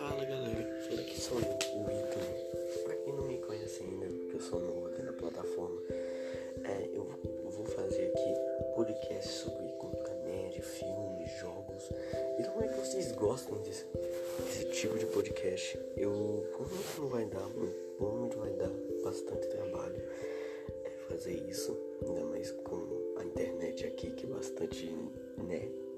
Fala galera, por aqui sou eu, o Ito. Pra quem não me conhece ainda, porque eu sou novo aqui na plataforma, é, eu vou fazer aqui podcast sobre cultura nerd, filmes, jogos. E como é que vocês gostam desse, desse tipo de podcast? Eu como é não vai dar, provavelmente vai dar bastante trabalho é, fazer isso, ainda mais com a internet aqui que é bastante, né?